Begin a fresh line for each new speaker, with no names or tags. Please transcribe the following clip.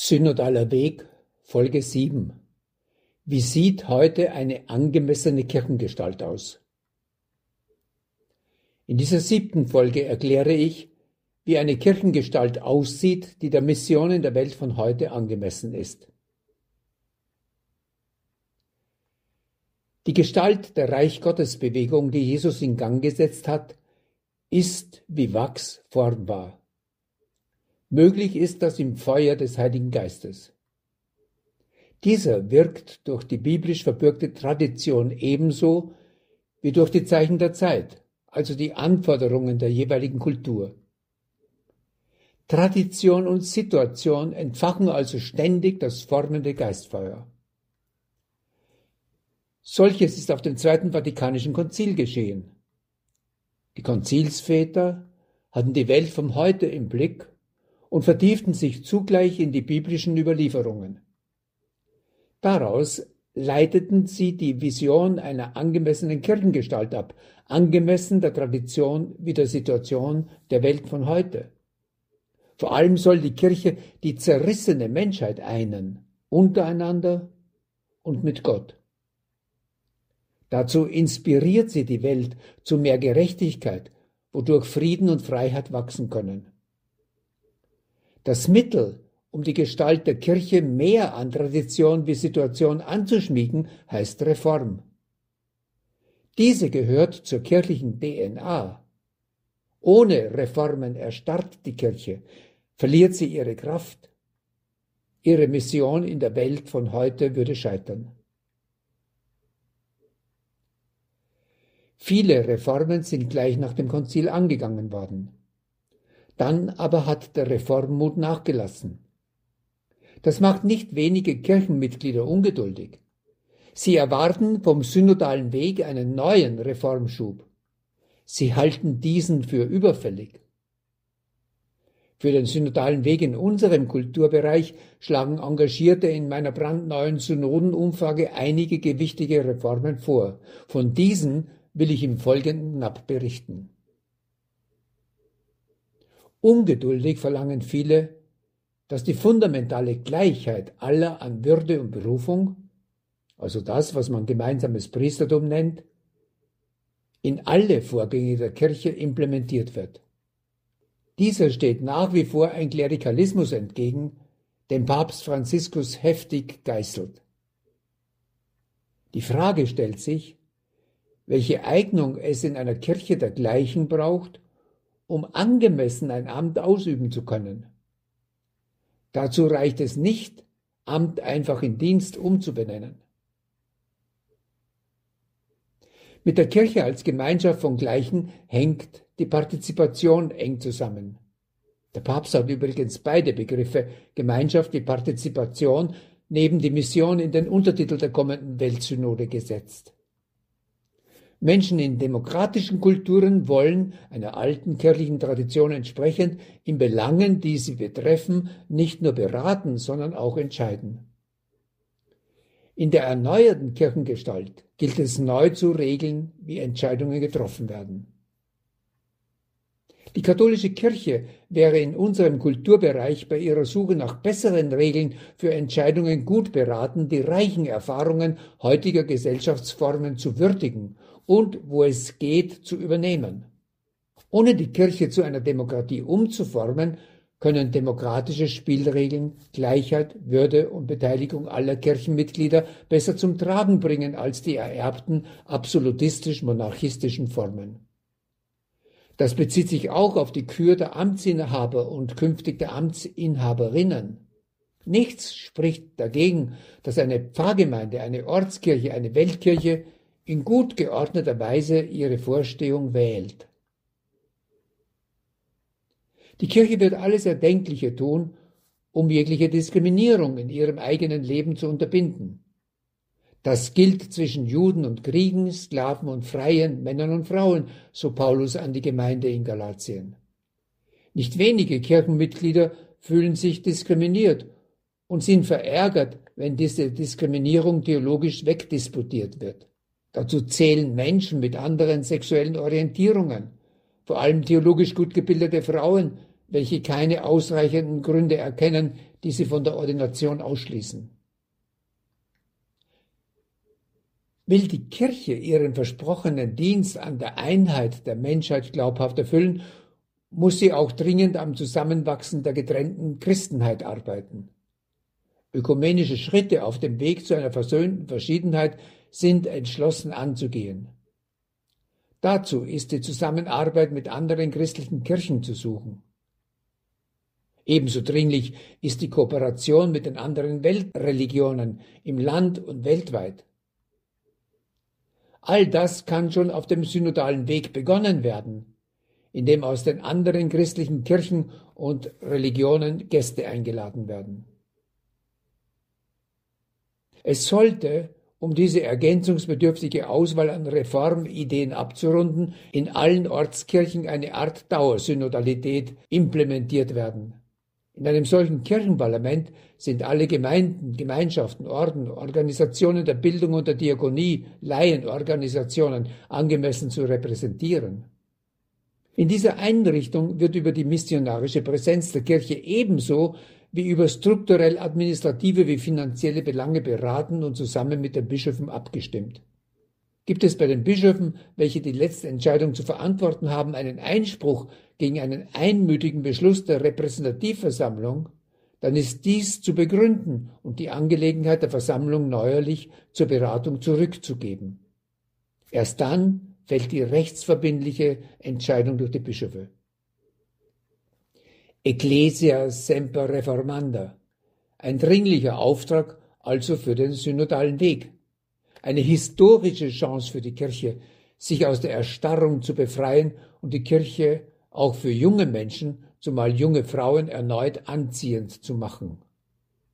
Synodaler Weg, Folge 7. Wie sieht heute eine angemessene Kirchengestalt aus? In dieser siebten Folge erkläre ich, wie eine Kirchengestalt aussieht, die der Mission in der Welt von heute angemessen ist. Die Gestalt der Reich Gottes Bewegung, die Jesus in Gang gesetzt hat, ist wie Wachs formbar. Möglich ist das im Feuer des Heiligen Geistes. Dieser wirkt durch die biblisch verbürgte Tradition ebenso wie durch die Zeichen der Zeit, also die Anforderungen der jeweiligen Kultur. Tradition und Situation entfachen also ständig das formende Geistfeuer. Solches ist auf dem Zweiten Vatikanischen Konzil geschehen. Die Konzilsväter hatten die Welt vom Heute im Blick und vertieften sich zugleich in die biblischen Überlieferungen. Daraus leiteten sie die Vision einer angemessenen Kirchengestalt ab, angemessen der Tradition wie der Situation der Welt von heute. Vor allem soll die Kirche die zerrissene Menschheit einen, untereinander und mit Gott. Dazu inspiriert sie die Welt zu mehr Gerechtigkeit, wodurch Frieden und Freiheit wachsen können. Das Mittel, um die Gestalt der Kirche mehr an Tradition wie Situation anzuschmiegen, heißt Reform. Diese gehört zur kirchlichen DNA. Ohne Reformen erstarrt die Kirche, verliert sie ihre Kraft. Ihre Mission in der Welt von heute würde scheitern. Viele Reformen sind gleich nach dem Konzil angegangen worden. Dann aber hat der Reformmut nachgelassen. Das macht nicht wenige Kirchenmitglieder ungeduldig. Sie erwarten vom synodalen Weg einen neuen Reformschub. Sie halten diesen für überfällig. Für den synodalen Weg in unserem Kulturbereich schlagen Engagierte in meiner brandneuen Synodenumfrage einige gewichtige Reformen vor. Von diesen will ich im Folgenden knapp berichten. Ungeduldig verlangen viele, dass die fundamentale Gleichheit aller an Würde und Berufung, also das, was man gemeinsames Priestertum nennt, in alle Vorgänge der Kirche implementiert wird. Dieser steht nach wie vor ein Klerikalismus entgegen, den Papst Franziskus heftig geißelt. Die Frage stellt sich, welche Eignung es in einer Kirche dergleichen braucht, um angemessen ein Amt ausüben zu können. Dazu reicht es nicht, Amt einfach in Dienst umzubenennen. Mit der Kirche als Gemeinschaft von Gleichen hängt die Partizipation eng zusammen. Der Papst hat übrigens beide Begriffe Gemeinschaft wie Partizipation neben die Mission in den Untertitel der kommenden Weltsynode gesetzt. Menschen in demokratischen Kulturen wollen, einer alten kirchlichen Tradition entsprechend, in Belangen, die sie betreffen, nicht nur beraten, sondern auch entscheiden. In der erneuerten Kirchengestalt gilt es neu zu regeln, wie Entscheidungen getroffen werden. Die katholische Kirche wäre in unserem Kulturbereich bei ihrer Suche nach besseren Regeln für Entscheidungen gut beraten, die reichen Erfahrungen heutiger Gesellschaftsformen zu würdigen und, wo es geht, zu übernehmen. Ohne die Kirche zu einer Demokratie umzuformen, können demokratische Spielregeln Gleichheit, Würde und Beteiligung aller Kirchenmitglieder besser zum Tragen bringen als die ererbten absolutistisch-monarchistischen Formen. Das bezieht sich auch auf die Kür der Amtsinhaber und künftig der Amtsinhaberinnen. Nichts spricht dagegen, dass eine Pfarrgemeinde, eine Ortskirche, eine Weltkirche in gut geordneter Weise ihre Vorstehung wählt. Die Kirche wird alles Erdenkliche tun, um jegliche Diskriminierung in ihrem eigenen Leben zu unterbinden. Das gilt zwischen Juden und Kriegen, Sklaven und Freien, Männern und Frauen, so Paulus an die Gemeinde in Galatien. Nicht wenige Kirchenmitglieder fühlen sich diskriminiert und sind verärgert, wenn diese Diskriminierung theologisch wegdisputiert wird. Dazu zählen Menschen mit anderen sexuellen Orientierungen, vor allem theologisch gut gebildete Frauen, welche keine ausreichenden Gründe erkennen, die sie von der Ordination ausschließen. Will die Kirche ihren versprochenen Dienst an der Einheit der Menschheit glaubhaft erfüllen, muss sie auch dringend am Zusammenwachsen der getrennten Christenheit arbeiten. Ökumenische Schritte auf dem Weg zu einer versöhnten Verschiedenheit sind entschlossen anzugehen. Dazu ist die Zusammenarbeit mit anderen christlichen Kirchen zu suchen. Ebenso dringlich ist die Kooperation mit den anderen Weltreligionen im Land und weltweit. All das kann schon auf dem synodalen Weg begonnen werden, indem aus den anderen christlichen Kirchen und Religionen Gäste eingeladen werden. Es sollte, um diese ergänzungsbedürftige Auswahl an Reformideen abzurunden, in allen Ortskirchen eine Art Dauersynodalität implementiert werden. In einem solchen Kirchenparlament sind alle Gemeinden, Gemeinschaften, Orden, Organisationen der Bildung und der Diakonie, Laienorganisationen angemessen zu repräsentieren. In dieser Einrichtung wird über die missionarische Präsenz der Kirche ebenso wie über strukturell administrative wie finanzielle Belange beraten und zusammen mit den Bischöfen abgestimmt. Gibt es bei den Bischöfen, welche die letzte Entscheidung zu verantworten haben, einen Einspruch gegen einen einmütigen Beschluss der Repräsentativversammlung, dann ist dies zu begründen und die Angelegenheit der Versammlung neuerlich zur Beratung zurückzugeben. Erst dann fällt die rechtsverbindliche Entscheidung durch die Bischöfe. Ecclesia semper reformanda. Ein dringlicher Auftrag also für den synodalen Weg eine historische Chance für die Kirche, sich aus der Erstarrung zu befreien und die Kirche auch für junge Menschen, zumal junge Frauen, erneut anziehend zu machen.